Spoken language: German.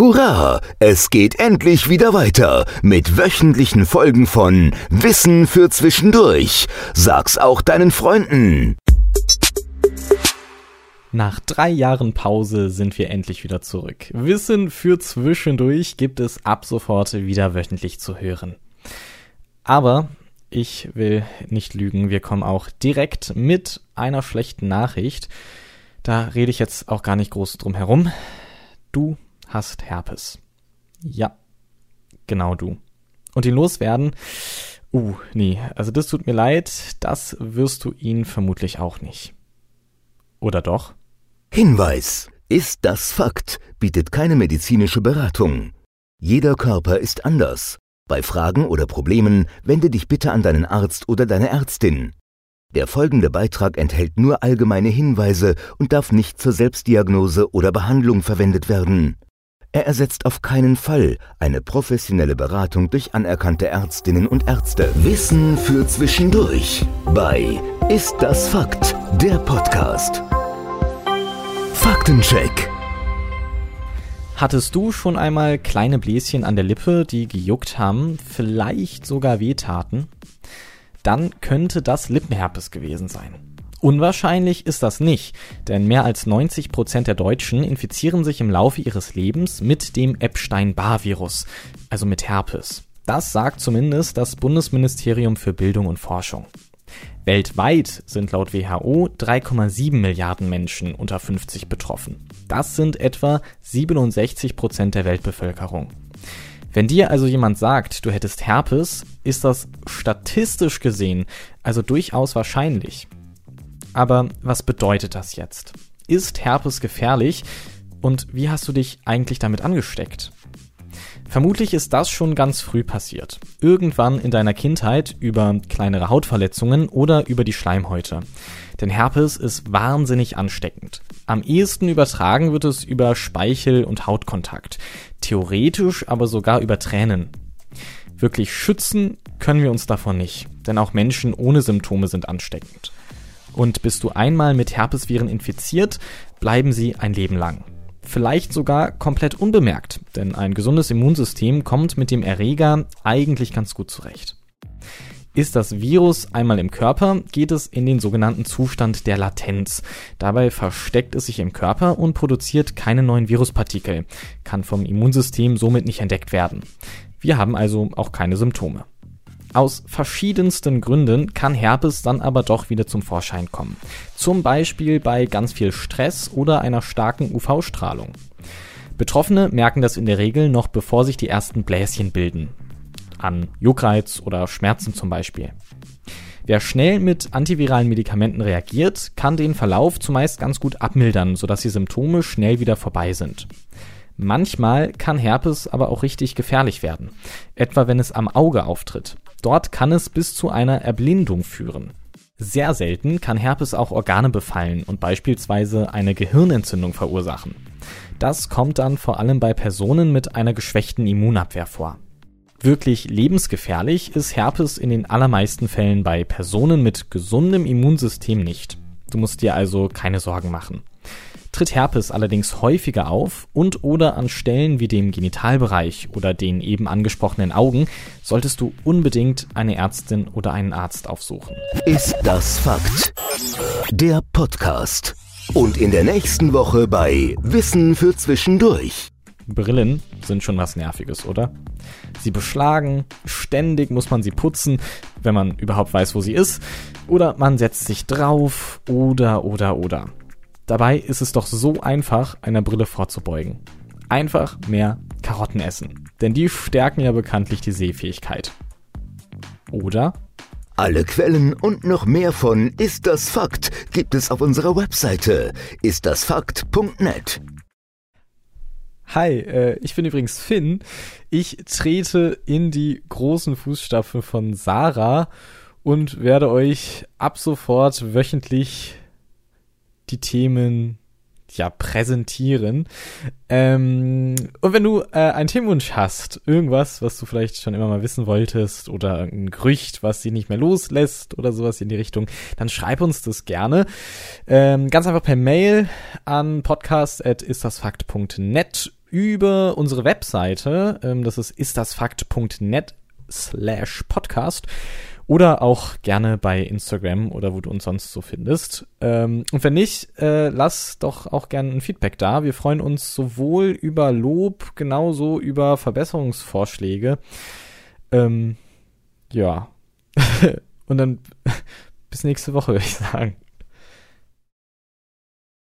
Hurra! Es geht endlich wieder weiter mit wöchentlichen Folgen von Wissen für Zwischendurch. Sag's auch deinen Freunden. Nach drei Jahren Pause sind wir endlich wieder zurück. Wissen für Zwischendurch gibt es ab sofort wieder wöchentlich zu hören. Aber ich will nicht lügen, wir kommen auch direkt mit einer schlechten Nachricht. Da rede ich jetzt auch gar nicht groß drum herum. Du hast Herpes. Ja, genau du. Und ihn loswerden? Uh, nee, also das tut mir leid, das wirst du ihn vermutlich auch nicht. Oder doch? Hinweis. Ist das Fakt, bietet keine medizinische Beratung. Jeder Körper ist anders. Bei Fragen oder Problemen wende dich bitte an deinen Arzt oder deine Ärztin. Der folgende Beitrag enthält nur allgemeine Hinweise und darf nicht zur Selbstdiagnose oder Behandlung verwendet werden. Er ersetzt auf keinen Fall eine professionelle Beratung durch anerkannte Ärztinnen und Ärzte. Wissen für Zwischendurch bei Ist das Fakt? Der Podcast. Faktencheck. Hattest du schon einmal kleine Bläschen an der Lippe, die gejuckt haben, vielleicht sogar wehtaten? Dann könnte das Lippenherpes gewesen sein. Unwahrscheinlich ist das nicht, denn mehr als 90 Prozent der Deutschen infizieren sich im Laufe ihres Lebens mit dem Epstein-Barr-Virus, also mit Herpes. Das sagt zumindest das Bundesministerium für Bildung und Forschung. Weltweit sind laut WHO 3,7 Milliarden Menschen unter 50 betroffen. Das sind etwa 67 Prozent der Weltbevölkerung. Wenn dir also jemand sagt, du hättest Herpes, ist das statistisch gesehen also durchaus wahrscheinlich. Aber was bedeutet das jetzt? Ist Herpes gefährlich? Und wie hast du dich eigentlich damit angesteckt? Vermutlich ist das schon ganz früh passiert. Irgendwann in deiner Kindheit über kleinere Hautverletzungen oder über die Schleimhäute. Denn Herpes ist wahnsinnig ansteckend. Am ehesten übertragen wird es über Speichel- und Hautkontakt. Theoretisch aber sogar über Tränen. Wirklich schützen können wir uns davon nicht, denn auch Menschen ohne Symptome sind ansteckend. Und bist du einmal mit Herpesviren infiziert, bleiben sie ein Leben lang. Vielleicht sogar komplett unbemerkt, denn ein gesundes Immunsystem kommt mit dem Erreger eigentlich ganz gut zurecht. Ist das Virus einmal im Körper, geht es in den sogenannten Zustand der Latenz. Dabei versteckt es sich im Körper und produziert keine neuen Viruspartikel, kann vom Immunsystem somit nicht entdeckt werden. Wir haben also auch keine Symptome. Aus verschiedensten Gründen kann Herpes dann aber doch wieder zum Vorschein kommen. Zum Beispiel bei ganz viel Stress oder einer starken UV-Strahlung. Betroffene merken das in der Regel noch bevor sich die ersten Bläschen bilden. An Juckreiz oder Schmerzen zum Beispiel. Wer schnell mit antiviralen Medikamenten reagiert, kann den Verlauf zumeist ganz gut abmildern, sodass die Symptome schnell wieder vorbei sind. Manchmal kann Herpes aber auch richtig gefährlich werden, etwa wenn es am Auge auftritt. Dort kann es bis zu einer Erblindung führen. Sehr selten kann Herpes auch Organe befallen und beispielsweise eine Gehirnentzündung verursachen. Das kommt dann vor allem bei Personen mit einer geschwächten Immunabwehr vor. Wirklich lebensgefährlich ist Herpes in den allermeisten Fällen bei Personen mit gesundem Immunsystem nicht. Du musst dir also keine Sorgen machen. Tritt Herpes allerdings häufiger auf und oder an Stellen wie dem Genitalbereich oder den eben angesprochenen Augen, solltest du unbedingt eine Ärztin oder einen Arzt aufsuchen. Ist das Fakt? Der Podcast. Und in der nächsten Woche bei Wissen für Zwischendurch. Brillen sind schon was Nerviges, oder? Sie beschlagen, ständig muss man sie putzen, wenn man überhaupt weiß, wo sie ist, oder man setzt sich drauf, oder, oder, oder. Dabei ist es doch so einfach, einer Brille vorzubeugen. Einfach mehr Karotten essen. Denn die stärken ja bekanntlich die Sehfähigkeit. Oder? Alle Quellen und noch mehr von Ist das Fakt gibt es auf unserer Webseite istdasfakt.net. Hi, äh, ich bin übrigens Finn. Ich trete in die großen Fußstapfen von Sarah und werde euch ab sofort wöchentlich die Themen ja präsentieren. Ähm, und wenn du äh, einen Themenwunsch hast, irgendwas, was du vielleicht schon immer mal wissen wolltest oder ein Gerücht, was dich nicht mehr loslässt oder sowas in die Richtung, dann schreib uns das gerne. Ähm, ganz einfach per Mail an podcast.istdasfakt.net über unsere Webseite, ähm, das ist istdasfakt.net slash podcast oder auch gerne bei Instagram oder wo du uns sonst so findest. Ähm, und wenn nicht, äh, lass doch auch gerne ein Feedback da. Wir freuen uns sowohl über Lob, genauso über Verbesserungsvorschläge. Ähm, ja. und dann bis nächste Woche, würde ich sagen.